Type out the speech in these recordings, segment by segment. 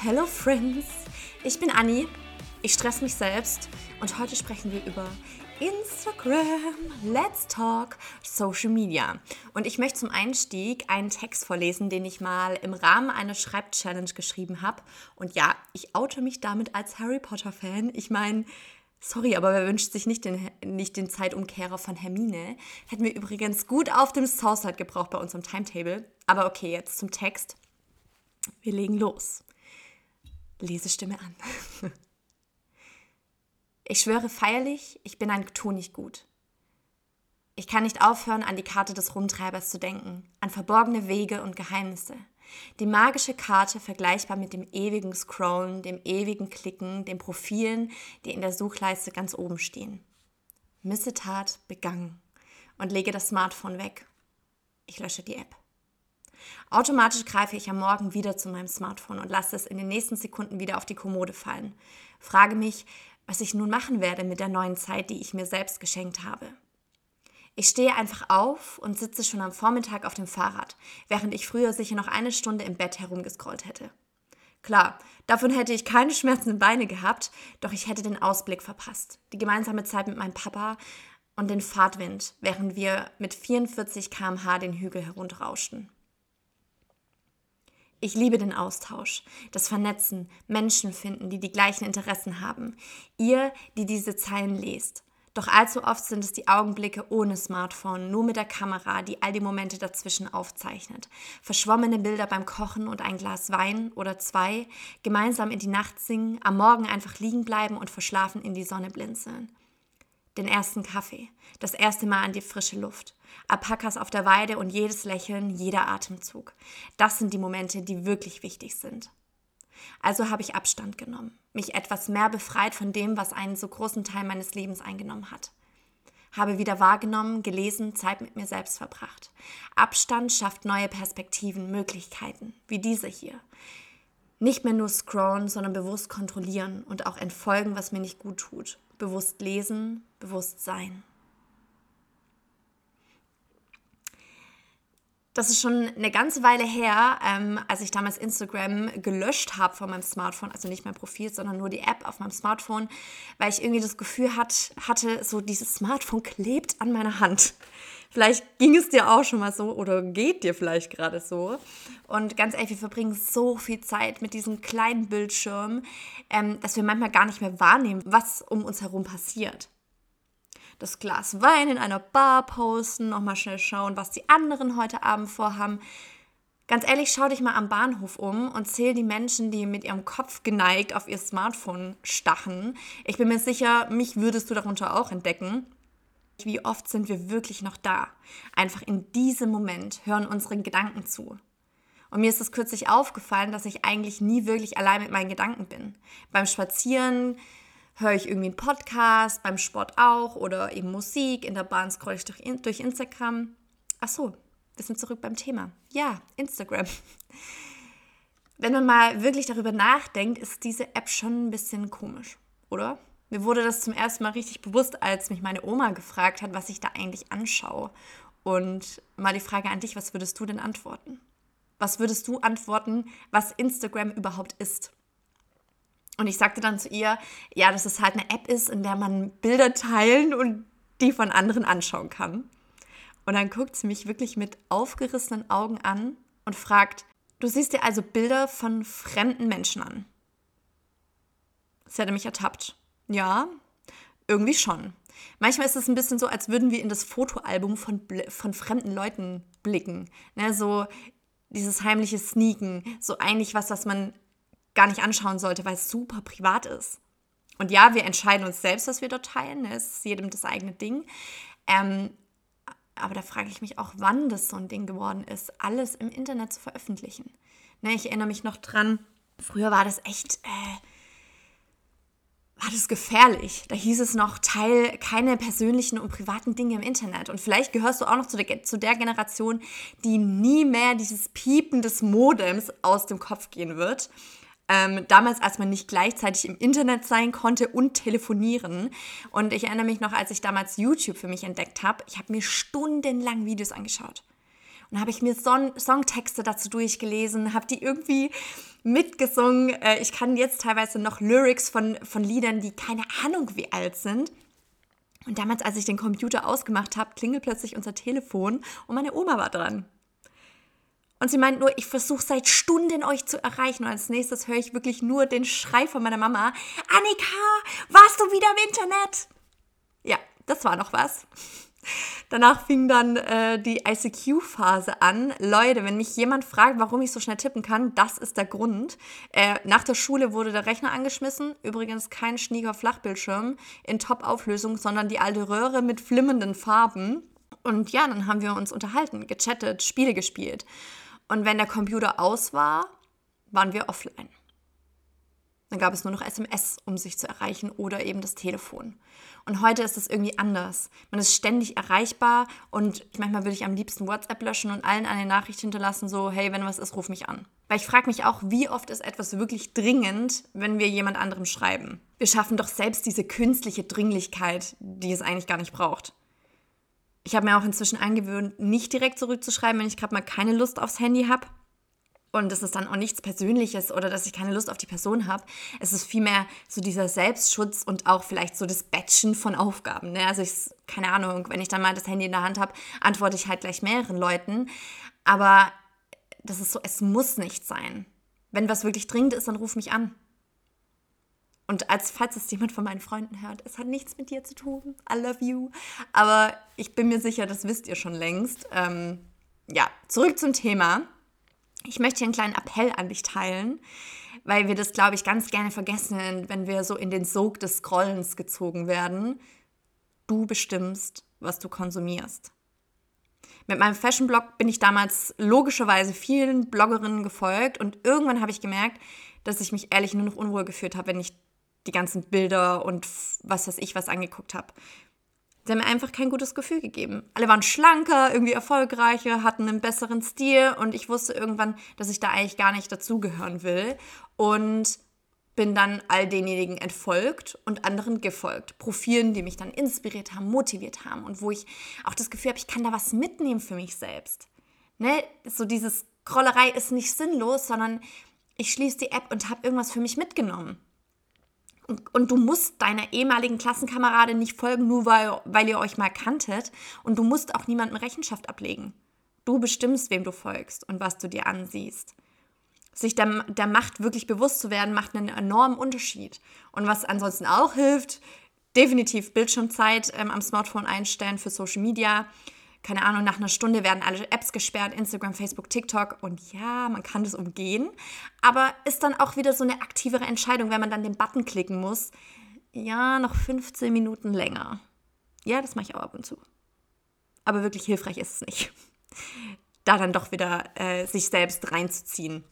Hello Friends, ich bin Anni, ich stress mich selbst und heute sprechen wir über Instagram, Let's Talk, Social Media. Und ich möchte zum Einstieg einen Text vorlesen, den ich mal im Rahmen einer Schreibchallenge geschrieben habe. Und ja, ich oute mich damit als Harry Potter-Fan. Ich meine, Sorry, aber wer wünscht sich nicht den, nicht den Zeitumkehrer von Hermine? Hätten wir übrigens gut auf dem Southside gebraucht bei unserem Timetable. Aber okay, jetzt zum Text. Wir legen los. Lesestimme an. Ich schwöre feierlich, ich bin ein Tunichtgut. Ich kann nicht aufhören, an die Karte des Rumtreibers zu denken, an verborgene Wege und Geheimnisse. Die magische Karte vergleichbar mit dem ewigen Scrollen, dem ewigen Klicken, den Profilen, die in der Suchleiste ganz oben stehen. Missetat begangen und lege das Smartphone weg. Ich lösche die App. Automatisch greife ich am Morgen wieder zu meinem Smartphone und lasse es in den nächsten Sekunden wieder auf die Kommode fallen. Frage mich, was ich nun machen werde mit der neuen Zeit, die ich mir selbst geschenkt habe. Ich stehe einfach auf und sitze schon am Vormittag auf dem Fahrrad, während ich früher sicher noch eine Stunde im Bett herumgescrollt hätte. Klar, davon hätte ich keine schmerzenden Beine gehabt, doch ich hätte den Ausblick verpasst. Die gemeinsame Zeit mit meinem Papa und den Fahrtwind, während wir mit 44 km/h den Hügel herunterrauschten. Ich liebe den Austausch, das Vernetzen, Menschen finden, die die gleichen Interessen haben. Ihr, die diese Zeilen lest. Doch allzu oft sind es die Augenblicke ohne Smartphone, nur mit der Kamera, die all die Momente dazwischen aufzeichnet. Verschwommene Bilder beim Kochen und ein Glas Wein oder zwei, gemeinsam in die Nacht singen, am Morgen einfach liegen bleiben und verschlafen in die Sonne blinzeln den ersten Kaffee, das erste Mal an die frische Luft, Alpakas auf der Weide und jedes Lächeln, jeder Atemzug. Das sind die Momente, die wirklich wichtig sind. Also habe ich Abstand genommen, mich etwas mehr befreit von dem, was einen so großen Teil meines Lebens eingenommen hat. Habe wieder wahrgenommen, gelesen, Zeit mit mir selbst verbracht. Abstand schafft neue Perspektiven, Möglichkeiten, wie diese hier. Nicht mehr nur scrollen, sondern bewusst kontrollieren und auch entfolgen, was mir nicht gut tut. Bewusst lesen, bewusst sein. Das ist schon eine ganze Weile her, ähm, als ich damals Instagram gelöscht habe von meinem Smartphone, also nicht mein Profil, sondern nur die App auf meinem Smartphone, weil ich irgendwie das Gefühl hat, hatte, so dieses Smartphone klebt an meiner Hand. Vielleicht ging es dir auch schon mal so oder geht dir vielleicht gerade so. Und ganz ehrlich, wir verbringen so viel Zeit mit diesem kleinen Bildschirm, ähm, dass wir manchmal gar nicht mehr wahrnehmen, was um uns herum passiert. Das Glas Wein in einer Bar posten, nochmal schnell schauen, was die anderen heute Abend vorhaben. Ganz ehrlich, schau dich mal am Bahnhof um und zähl die Menschen, die mit ihrem Kopf geneigt auf ihr Smartphone stachen. Ich bin mir sicher, mich würdest du darunter auch entdecken. Wie oft sind wir wirklich noch da? Einfach in diesem Moment hören unseren Gedanken zu. Und mir ist es kürzlich aufgefallen, dass ich eigentlich nie wirklich allein mit meinen Gedanken bin. Beim Spazieren höre ich irgendwie einen Podcast, beim Sport auch oder eben Musik, in der Bahn scroll ich durch, durch Instagram. Ach so, wir sind zurück beim Thema. Ja, Instagram. Wenn man mal wirklich darüber nachdenkt, ist diese App schon ein bisschen komisch, oder? Mir wurde das zum ersten Mal richtig bewusst, als mich meine Oma gefragt hat, was ich da eigentlich anschaue. Und mal die Frage an dich, was würdest du denn antworten? Was würdest du antworten, was Instagram überhaupt ist? Und ich sagte dann zu ihr, ja, dass es halt eine App ist, in der man Bilder teilen und die von anderen anschauen kann. Und dann guckt sie mich wirklich mit aufgerissenen Augen an und fragt, du siehst dir also Bilder von fremden Menschen an. Sie hatte mich ertappt. Ja, irgendwie schon. Manchmal ist es ein bisschen so, als würden wir in das Fotoalbum von, von fremden Leuten blicken. Ne, so dieses heimliche Sneaken, so eigentlich was, was man gar nicht anschauen sollte, weil es super privat ist. Und ja, wir entscheiden uns selbst, was wir dort teilen. Ne? Es ist jedem das eigene Ding. Ähm, aber da frage ich mich auch, wann das so ein Ding geworden ist, alles im Internet zu veröffentlichen. Ne, ich erinnere mich noch dran, früher war das echt. Äh, war das gefährlich. Da hieß es noch, teil keine persönlichen und privaten Dinge im Internet. Und vielleicht gehörst du auch noch zu der, zu der Generation, die nie mehr dieses Piepen des Modems aus dem Kopf gehen wird. Ähm, damals, als man nicht gleichzeitig im Internet sein konnte und telefonieren. Und ich erinnere mich noch, als ich damals YouTube für mich entdeckt habe, ich habe mir stundenlang Videos angeschaut. Und habe ich mir Son Songtexte dazu durchgelesen, habe die irgendwie mitgesungen. Äh, ich kann jetzt teilweise noch Lyrics von, von Liedern, die keine Ahnung wie alt sind. Und damals, als ich den Computer ausgemacht habe, klingelt plötzlich unser Telefon und meine Oma war dran. Und sie meint nur, ich versuche seit Stunden euch zu erreichen. Und als nächstes höre ich wirklich nur den Schrei von meiner Mama. Annika, warst du wieder im Internet? Ja, das war noch was. Danach fing dann äh, die ICQ-Phase an. Leute, wenn mich jemand fragt, warum ich so schnell tippen kann, das ist der Grund. Äh, nach der Schule wurde der Rechner angeschmissen. Übrigens kein schnieger Flachbildschirm in Top-Auflösung, sondern die alte Röhre mit flimmenden Farben. Und ja, dann haben wir uns unterhalten, gechattet, Spiele gespielt. Und wenn der Computer aus war, waren wir offline. Dann gab es nur noch SMS, um sich zu erreichen oder eben das Telefon. Und heute ist es irgendwie anders. Man ist ständig erreichbar und manchmal würde ich am liebsten WhatsApp löschen und allen eine Nachricht hinterlassen, so, hey, wenn was ist, ruf mich an. Weil ich frage mich auch, wie oft ist etwas wirklich dringend, wenn wir jemand anderem schreiben? Wir schaffen doch selbst diese künstliche Dringlichkeit, die es eigentlich gar nicht braucht. Ich habe mir auch inzwischen angewöhnt, nicht direkt zurückzuschreiben, wenn ich gerade mal keine Lust aufs Handy habe. Und es ist dann auch nichts Persönliches oder dass ich keine Lust auf die Person habe. Es ist vielmehr so dieser Selbstschutz und auch vielleicht so das Batchen von Aufgaben. Ne? Also ich, keine Ahnung, wenn ich dann mal das Handy in der Hand habe, antworte ich halt gleich mehreren Leuten. Aber das ist so, es muss nicht sein. Wenn was wirklich dringend ist, dann ruf mich an. Und als falls es jemand von meinen Freunden hört, es hat nichts mit dir zu tun. I love you. Aber ich bin mir sicher, das wisst ihr schon längst. Ähm, ja, zurück zum Thema. Ich möchte hier einen kleinen Appell an dich teilen, weil wir das, glaube ich, ganz gerne vergessen, wenn wir so in den Sog des Scrollens gezogen werden. Du bestimmst, was du konsumierst. Mit meinem Fashion-Blog bin ich damals logischerweise vielen Bloggerinnen gefolgt und irgendwann habe ich gemerkt, dass ich mich ehrlich nur noch unwohl gefühlt habe, wenn ich die ganzen Bilder und was weiß ich was angeguckt habe. Sie haben mir einfach kein gutes Gefühl gegeben. Alle waren schlanker, irgendwie erfolgreicher, hatten einen besseren Stil und ich wusste irgendwann, dass ich da eigentlich gar nicht dazugehören will und bin dann all denjenigen entfolgt und anderen gefolgt. Profilen, die mich dann inspiriert haben, motiviert haben und wo ich auch das Gefühl habe, ich kann da was mitnehmen für mich selbst. Ne? So dieses Krollerei ist nicht sinnlos, sondern ich schließe die App und habe irgendwas für mich mitgenommen. Und du musst deiner ehemaligen Klassenkameradin nicht folgen, nur weil, weil ihr euch mal kanntet. Und du musst auch niemandem Rechenschaft ablegen. Du bestimmst, wem du folgst und was du dir ansiehst. Sich der, der Macht wirklich bewusst zu werden, macht einen enormen Unterschied. Und was ansonsten auch hilft, definitiv Bildschirmzeit ähm, am Smartphone einstellen für Social Media keine Ahnung, nach einer Stunde werden alle Apps gesperrt, Instagram, Facebook, TikTok und ja, man kann das umgehen, aber ist dann auch wieder so eine aktivere Entscheidung, wenn man dann den Button klicken muss. Ja, noch 15 Minuten länger. Ja, das mache ich auch ab und zu. Aber wirklich hilfreich ist es nicht. Da dann doch wieder äh, sich selbst reinzuziehen.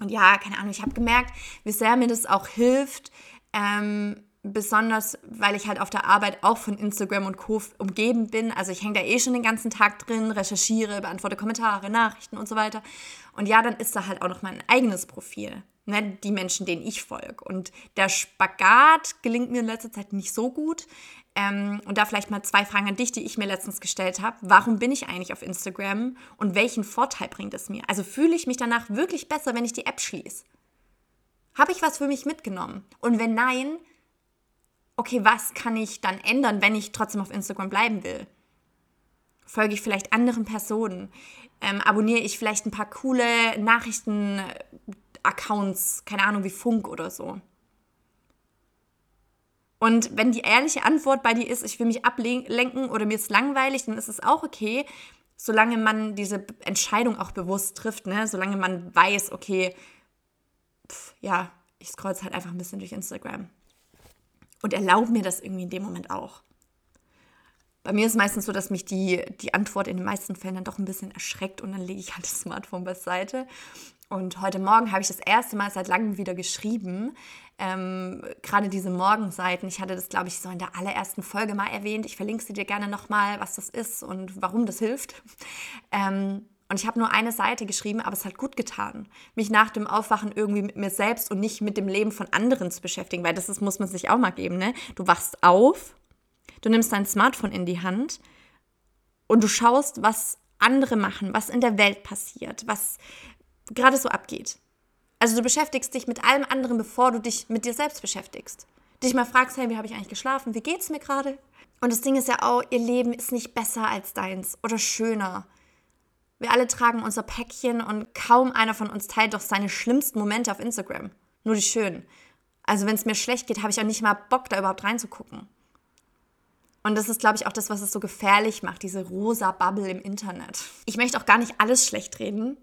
Und ja, keine Ahnung, ich habe gemerkt, wie sehr mir das auch hilft, ähm, besonders weil ich halt auf der Arbeit auch von Instagram und Co. umgeben bin. Also ich hänge da eh schon den ganzen Tag drin, recherchiere, beantworte Kommentare, Nachrichten und so weiter. Und ja, dann ist da halt auch noch mein eigenes Profil. Ne? Die Menschen, denen ich folge. Und der Spagat gelingt mir in letzter Zeit nicht so gut. Ähm, und da vielleicht mal zwei Fragen an dich, die ich mir letztens gestellt habe. Warum bin ich eigentlich auf Instagram und welchen Vorteil bringt es mir? Also fühle ich mich danach wirklich besser, wenn ich die App schließe? Habe ich was für mich mitgenommen? Und wenn nein, okay, was kann ich dann ändern, wenn ich trotzdem auf Instagram bleiben will? Folge ich vielleicht anderen Personen? Ähm, abonniere ich vielleicht ein paar coole Nachrichten-Accounts, keine Ahnung, wie Funk oder so? Und wenn die ehrliche Antwort bei dir ist, ich will mich ablenken oder mir ist langweilig, dann ist es auch okay, solange man diese Entscheidung auch bewusst trifft, ne? solange man weiß, okay, pf, ja, ich scroll halt einfach ein bisschen durch Instagram und erlaube mir das irgendwie in dem Moment auch. Bei mir ist es meistens so, dass mich die, die Antwort in den meisten Fällen dann doch ein bisschen erschreckt und dann lege ich halt das Smartphone beiseite. Und heute Morgen habe ich das erste Mal seit langem wieder geschrieben. Ähm, Gerade diese Morgenseiten. Ich hatte das, glaube ich, so in der allerersten Folge mal erwähnt. Ich verlinke sie dir gerne nochmal, was das ist und warum das hilft. Ähm, und ich habe nur eine Seite geschrieben, aber es hat gut getan, mich nach dem Aufwachen irgendwie mit mir selbst und nicht mit dem Leben von anderen zu beschäftigen, weil das ist, muss man sich auch mal geben. Ne? Du wachst auf, du nimmst dein Smartphone in die Hand und du schaust, was andere machen, was in der Welt passiert, was gerade so abgeht. Also du beschäftigst dich mit allem anderen, bevor du dich mit dir selbst beschäftigst. Dich mal fragst, hey, wie habe ich eigentlich geschlafen? Wie geht's mir gerade? Und das Ding ist ja auch, ihr Leben ist nicht besser als deins oder schöner. Wir alle tragen unser Päckchen und kaum einer von uns teilt doch seine schlimmsten Momente auf Instagram. Nur die schönen. Also wenn es mir schlecht geht, habe ich auch nicht mal Bock, da überhaupt reinzugucken. Und das ist, glaube ich, auch das, was es so gefährlich macht, diese rosa Bubble im Internet. Ich möchte auch gar nicht alles schlecht reden.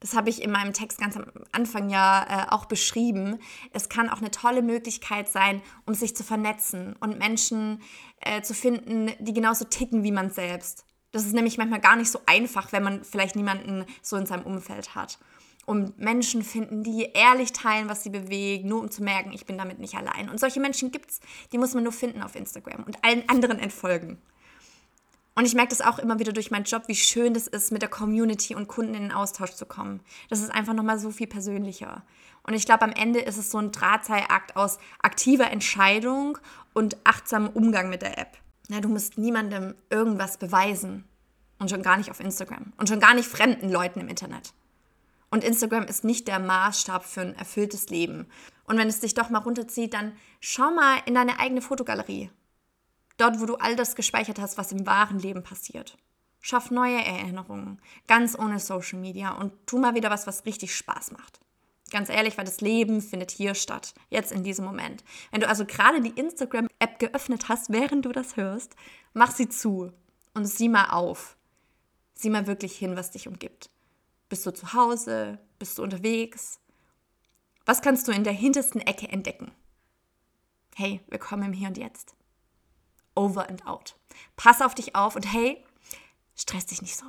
Das habe ich in meinem Text ganz am Anfang ja äh, auch beschrieben. Es kann auch eine tolle Möglichkeit sein, um sich zu vernetzen und Menschen äh, zu finden, die genauso ticken wie man selbst. Das ist nämlich manchmal gar nicht so einfach, wenn man vielleicht niemanden so in seinem Umfeld hat. Um Menschen finden, die ehrlich teilen, was sie bewegen, nur um zu merken, ich bin damit nicht allein. Und solche Menschen gibt es, die muss man nur finden auf Instagram und allen anderen entfolgen. Und ich merke das auch immer wieder durch meinen Job, wie schön das ist, mit der Community und Kunden in den Austausch zu kommen. Das ist einfach nochmal so viel persönlicher. Und ich glaube, am Ende ist es so ein Drahtseilakt aus aktiver Entscheidung und achtsamem Umgang mit der App. Na, du musst niemandem irgendwas beweisen. Und schon gar nicht auf Instagram. Und schon gar nicht fremden Leuten im Internet. Und Instagram ist nicht der Maßstab für ein erfülltes Leben. Und wenn es dich doch mal runterzieht, dann schau mal in deine eigene Fotogalerie. Dort, wo du all das gespeichert hast, was im wahren Leben passiert. Schaff neue Erinnerungen, ganz ohne Social Media und tu mal wieder was, was richtig Spaß macht. Ganz ehrlich, weil das Leben findet hier statt, jetzt in diesem Moment. Wenn du also gerade die Instagram-App geöffnet hast, während du das hörst, mach sie zu und sieh mal auf. Sieh mal wirklich hin, was dich umgibt. Bist du zu Hause? Bist du unterwegs? Was kannst du in der hintersten Ecke entdecken? Hey, willkommen im Hier und Jetzt over and out. Pass auf dich auf und hey, stress dich nicht so.